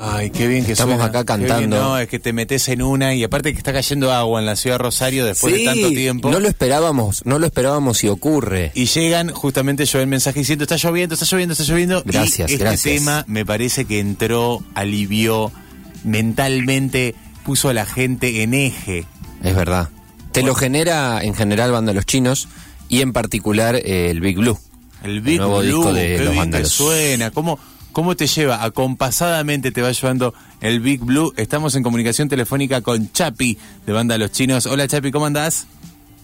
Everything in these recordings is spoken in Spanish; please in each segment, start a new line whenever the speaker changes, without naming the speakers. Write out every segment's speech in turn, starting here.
Ay, qué bien que
Estamos
suena.
acá cantando.
no, es que te metes en una y aparte que está cayendo agua en la ciudad de Rosario después de tanto tiempo.
No lo esperábamos, no lo esperábamos y ocurre.
Y llegan, justamente yo el mensaje diciendo, está lloviendo, está lloviendo, está lloviendo.
Gracias,
y este
gracias.
tema me parece que entró, alivió mentalmente, puso a la gente en eje.
Es verdad. Te lo genera en general Banda Los Chinos y en particular eh, el Big Blue.
El Big
nuevo
Blue,
disco de
qué
los
bien que
Vándalos.
suena. ¿Cómo, ¿Cómo te lleva? Acompasadamente te va llevando el Big Blue. Estamos en comunicación telefónica con Chapi de Banda Los Chinos. Hola Chapi, ¿cómo andás?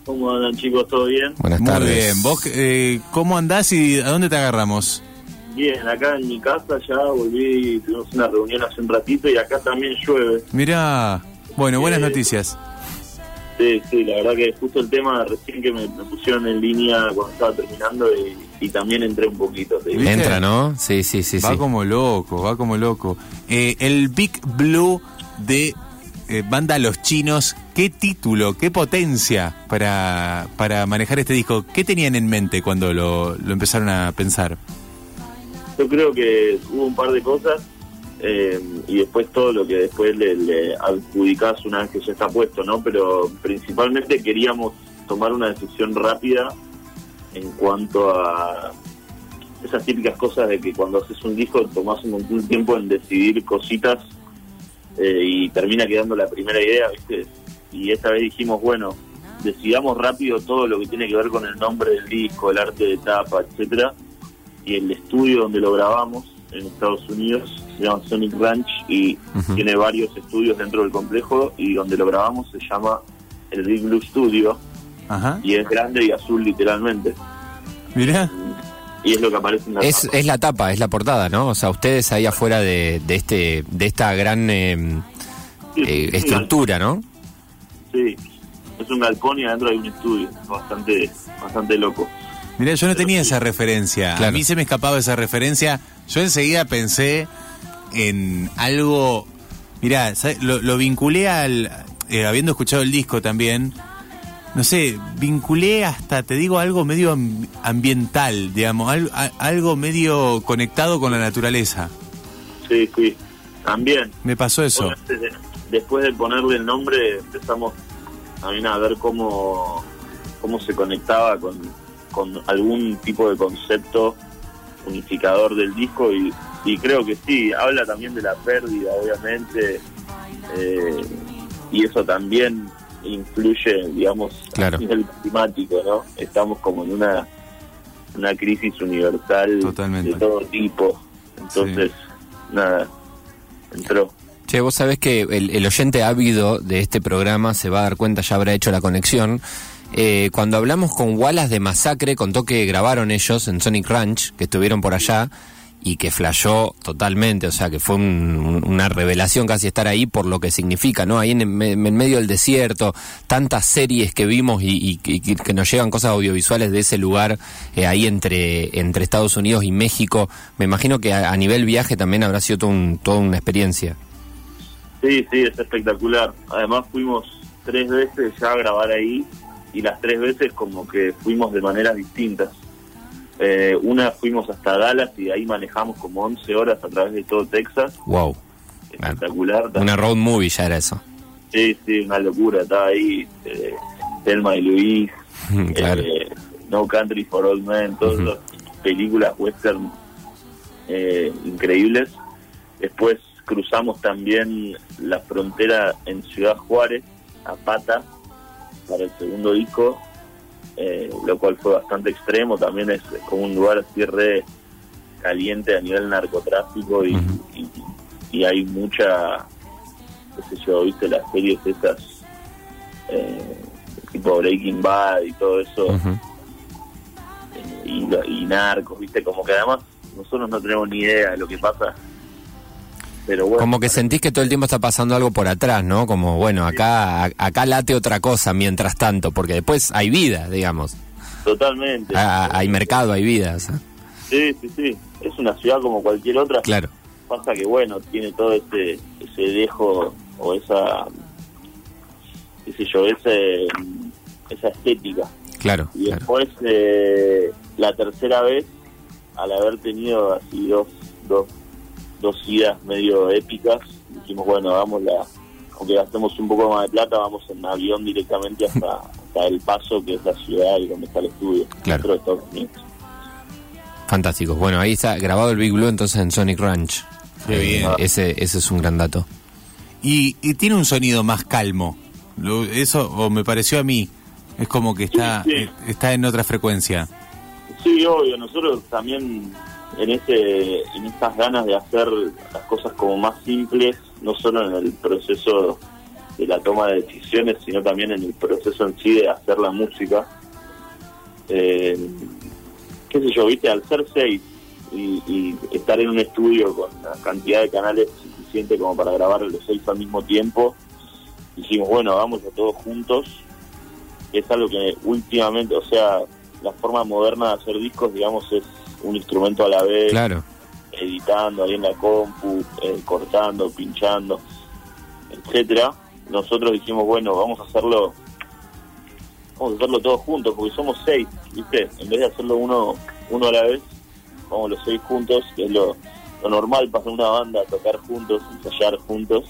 ¿Cómo andan chicos? ¿Todo bien?
Buenas
Muy
tardes.
bien. ¿Vos eh, cómo andás y a dónde te agarramos?
Bien, acá en mi casa ya volví, tuvimos una reunión hace un ratito y acá también llueve.
Mirá, bueno, buenas
Eh,
noticias.
Sí, sí, la verdad que justo el tema recién que me, me pusieron en línea cuando estaba terminando y, y también entré un poquito. te digo.
¿Viste?
Entra, ¿no? Sí, sí, sí,
va
sí.
como loco, va como loco. Eh, el Big Blue de eh, Banda Los Chinos, ¿qué título, qué potencia para, para manejar este disco? ¿Qué tenían en mente cuando lo, lo empezaron a pensar?
Yo creo que hubo un par de cosas eh, y después todo lo que después le, le adjudicás una vez que ya está puesto, ¿no? Pero principalmente queríamos tomar una decisión rápida en cuanto a esas típicas cosas de que cuando haces un disco tomás un montón de tiempo en decidir cositas eh, y termina quedando la primera idea, ¿viste? Y esta vez dijimos, bueno, decidamos rápido todo lo que tiene que ver con el nombre del disco, el arte de tapa, etcétera y el estudio donde lo grabamos en Estados Unidos se llama Sonic Ranch y tiene varios estudios dentro del complejo y donde lo grabamos se llama el Big Blue Studio
Ajá.
y es grande y azul literalmente
Mirá.
y es lo que aparece en la
Es,
tapa.
es la tapa, es la portada, ¿no? O sea, ustedes ahí afuera de, de este de esta gran eh,
Sí,
eh,
un
estructura, ¿no?
sí, es un galpón y adentro hay un estudio bastante bastante loco
Mirá, yo no tenía esa referencia. A mí se me escapaba esa referencia. Yo enseguida pensé en algo. Mirá. Lo, lo vinculé al. eh, habiendo escuchado el disco también. No sé, vinculé hasta, te digo, algo medio am- ambiental, digamos, al- a- algo medio conectado con la naturaleza.
sí, sí, también
Me pasó eso.
De- después de ponerle el nombre empezamos también a ver cómo, cómo se conectaba con, con algún tipo de concepto unificador del disco y, y creo que sí, habla también de la pérdida obviamente eh, y eso también influye digamos
Claro.
a nivel climático, ¿no? Estamos como en una una crisis universal
Totalmente.
de todo tipo entonces nada entró
Che, vos sabés que el, el oyente ávido de este programa se va a dar cuenta, ya habrá hecho la conexión. Eh, cuando hablamos con Wallace de Masacre, contó que grabaron ellos en Sonic Ranch, que estuvieron por allá, y que flashó totalmente, o sea, que fue un- un- una revelación casi estar ahí por lo que significa, ¿no? Ahí en, me- en medio del desierto, tantas series que vimos y, y- que- nos llegan cosas audiovisuales de ese lugar, eh, ahí entre, entre Estados Unidos y México. Me imagino que a, a nivel viaje también habrá sido todo un- toda una experiencia.
Sí, sí, es espectacular. Además fuimos tres veces ya a grabar ahí y las tres veces como que fuimos de maneras distintas. Eh, una fuimos hasta Dallas y de ahí manejamos como 11 horas a través de todo Texas.
Wow.
Espectacular.
Una road movie ya era eso.
Sí, sí, una locura. Estaba ahí eh, Thelma y Luis,
claro.
eh, No Country for Old Men, todas las películas western eh, increíbles. Después cruzamos también la frontera en Ciudad Juárez, a pata, para el segundo disco, eh, lo cual fue bastante extremo. También es como un lugar así re caliente a nivel narcotráfico y, y- y hay mucha, qué sé yo, viste las series esas, eh, tipo Breaking Bad y todo eso. Eh, y narcos, viste, como que además nosotros no tenemos ni idea de lo que pasa. Pero bueno,
Como que sentís que todo el tiempo está pasando algo por atrás, ¿no? Como, bueno, acá, acá late otra cosa mientras tanto, porque después hay vida, digamos.
totalmente.
Ah, hay mercado, hay vida. sea,
Sí, sí, sí. Es una ciudad como cualquier otra.
Claro.
Pasa que, bueno, tiene todo ese, ese dejo o esa, qué sé yo, ese, esa estética.
Claro,
Y
claro.
después, eh, la tercera vez, al haber tenido así dos, dos dos idas medio épicas. Dijimos, bueno, vamos la, aunque gastemos un poco más de plata, vamos en avión directamente hasta, hasta El Paso, que es la ciudad y donde está el estudio.
Claro.
dentro de Estados Unidos.
Fantástico. Bueno, ahí está grabado el Big Blue entonces en Sonic Ranch.
Qué bien.
Ese, ese es un gran dato.
Y, y tiene un sonido más calmo. Lo- eso, o me pareció a mí, es como que está,
Sí, sí.
eh, está en otra frecuencia.
Sí, obvio, nosotros también en ese en estas ganas de hacer las cosas como más simples, no solo en el proceso de la toma de decisiones, sino también en el proceso en sí de hacer la música. Eh, qué sé yo, viste, al ser seis y, y estar en un estudio con la cantidad de canales suficiente como para grabar los seis al mismo tiempo, dijimos, bueno, vamos a todos juntos. Es algo que últimamente, o sea, la forma moderna de hacer discos, digamos, es un instrumento a la vez,
Claro.
editando ahí en la compu, eh, cortando, pinchando, etcétera. Nosotros dijimos, bueno, vamos a hacerlo, vamos a hacerlo todos juntos, porque somos seis, ¿viste? En vez de hacerlo uno, uno a la vez, vamos los seis juntos, que es lo, lo normal para una banda, tocar juntos, ensayar juntos.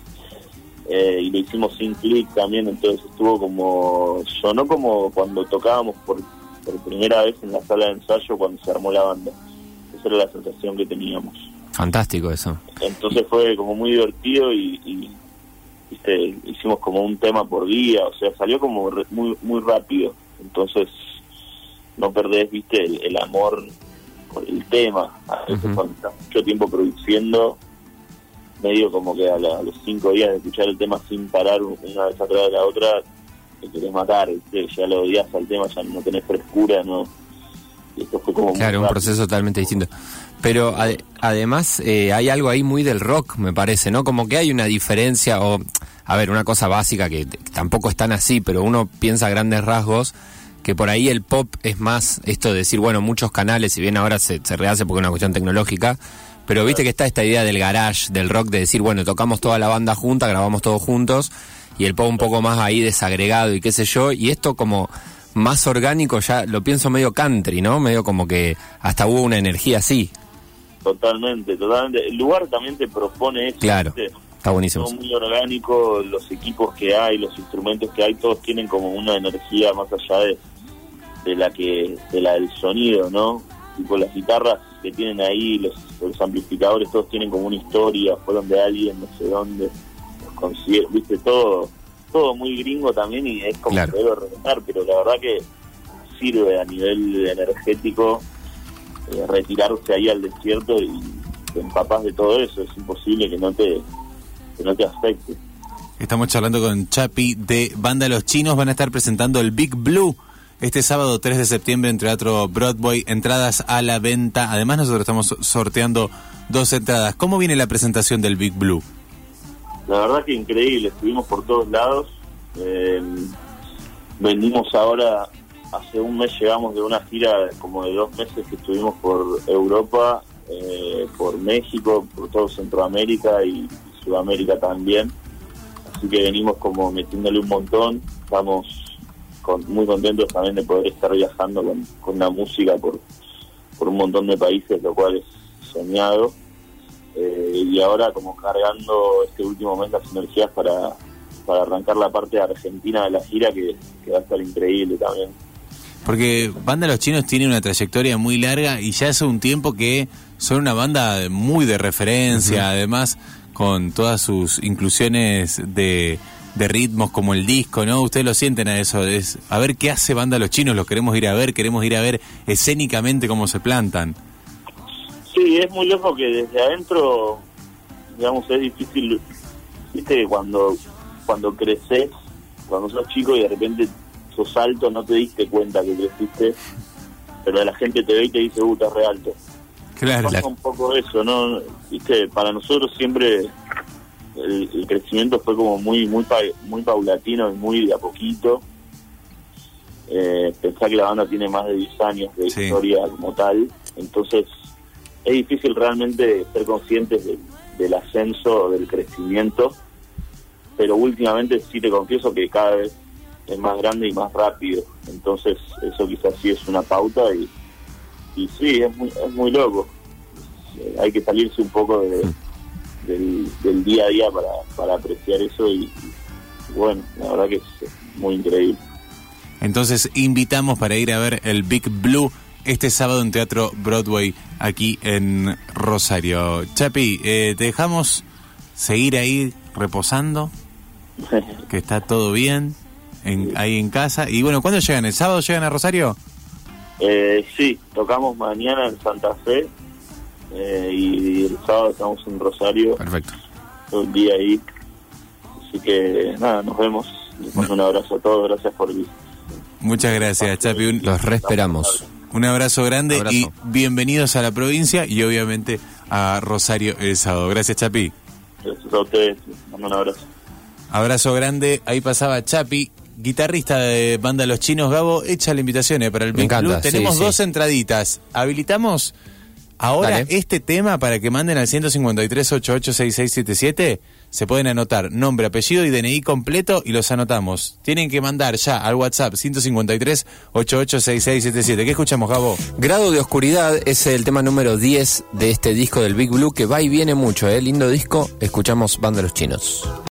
Eh, y lo hicimos sin clic también, entonces estuvo como, sonó como cuando tocábamos por, por primera vez en la sala de ensayo cuando se armó la banda. Esa era la sensación que teníamos.
Fantástico eso.
Entonces fue como muy divertido y, y, viste, hicimos como un tema por día, o sea, salió como re- muy muy rápido. Entonces no perdés, viste, el, el amor por el tema. A veces cuando estás mucho tiempo produciendo, medio como que a, la- a los cinco días de escuchar el tema sin parar una vez atrás de la otra, te querés matar, ¿viste? ya lo odias al tema, ya no tenés frescura, no. Esto fue como
Claro, un proceso totalmente distinto. Pero ade- además eh, hay algo ahí muy del rock, me parece, ¿no? Como que hay una diferencia, o, a ver, una cosa básica que tampoco es tan así, pero uno piensa a grandes rasgos que por ahí el pop es más esto de decir, bueno, muchos canales, si bien ahora se, se rehace porque es una cuestión tecnológica, pero viste que está esta idea del garage, del rock, de decir, bueno, tocamos toda la banda junta, grabamos todos juntos, y el pop un poco más ahí desagregado y qué sé yo, y esto como más orgánico ya lo pienso medio country, ¿no? Medio como que hasta hubo una energía así.
Totalmente, totalmente. El lugar también te propone eso.
Claro.
¿viste?
Está buenísimo.
Todo muy orgánico, los equipos que hay, los instrumentos que hay, todos tienen como una energía más allá de, de la que de la del sonido, ¿no? Tipo las guitarras que tienen ahí, los, los amplificadores, todos tienen como una historia, fueron de alguien, no sé dónde, viste, todo todo muy gringo también y es como
Claro.
que debe respetar, pero la verdad que sirve a nivel energético eh, retirarse ahí al desierto y te empapas de todo eso, es imposible que no te que no te afecte.
Estamos charlando con Chapi de Banda Los Chinos. Van a estar presentando el Big Blue este sábado 3 de septiembre en Teatro Broadway. Entradas a la venta. Además, nosotros estamos sorteando dos entradas. ¿Cómo viene la presentación del Big Blue?
La verdad que increíble, estuvimos por todos lados. eh, vendimos ahora, hace un mes llegamos de una gira como de dos meses que estuvimos por Europa, eh, por México, por todo Centroamérica y Sudamérica también. Así que venimos como metiéndole un montón. Estamos con- muy contentos también de poder estar viajando con, con la música por un montón de países, lo cual es soñado. Eh, y ahora como cargando este último mes las energías para, para arrancar la parte argentina de la gira que, que va a estar increíble también.
Porque Banda Los Chinos tiene una trayectoria muy larga y ya hace un tiempo que son una banda muy de referencia, además con todas sus inclusiones de, de ritmos como el disco, ¿no? Ustedes lo sienten a eso, es a ver qué hace Banda Los Chinos, los queremos ir a ver, queremos ir a ver escénicamente cómo se plantan.
Sí, es muy loco que desde adentro, digamos, es difícil, viste, que cuando, cuando creces, cuando sos chico y de repente sos alto, no te diste cuenta que creciste, pero la gente te ve y te dice, uh, estás re alto.
Claro,
pasa un poco eso, ¿no? Viste, para nosotros siempre el, el crecimiento fue como muy muy pa- muy paulatino y muy de a poquito. Eh, pensá que la banda tiene más de 10 años de
Sí.
historia como tal, entonces es difícil realmente ser conscientes del, del ascenso, del crecimiento, pero últimamente sí te confieso que cada vez es más grande y más rápido, entonces eso quizás sí es una pauta y, y sí, es muy, es muy loco. Eh, hay que salirse un poco de, del, del día a día para, para apreciar eso y, y bueno, la verdad que es muy increíble.
Entonces invitamos para ir a ver el Big Blue este sábado en Teatro Broadway aquí en Rosario. Chapi, eh, te dejamos seguir ahí reposando, que está todo bien en, ahí en casa. Y bueno, ¿cuándo llegan? ¿El sábado llegan a Rosario?
Eh, sí, tocamos mañana en Santa Fe eh, y el sábado estamos en Rosario
Perfecto.
todo el día ahí. Así que nada, nos vemos. Les mando un abrazo a todos, gracias por el
Muchas gracias, Chapi.
Los reesperamos.
Un abrazo grande
Abrazo.
y bienvenidos a la provincia y obviamente a Rosario el sábado. Gracias, Chapi.
Gracias a ustedes, mando un abrazo.
Abrazo grande. Ahí pasaba Chapi, guitarrista de banda Los Chinos. Gabo, echa la invitación eh, para el
Me sí,
Tenemos
sí.
dos entraditas. Habilitamos ahora
Dale.
este tema para que manden al 153 886677. Se pueden anotar nombre, apellido y DNI completo y los anotamos. Tienen que mandar ya al WhatsApp 153 886677. ¿Qué escuchamos, Gabo?
Grado de Oscuridad es el tema número 10 de este disco del Big Blue que va y viene mucho, ¿eh? Lindo disco. Escuchamos Banda Los Chinos.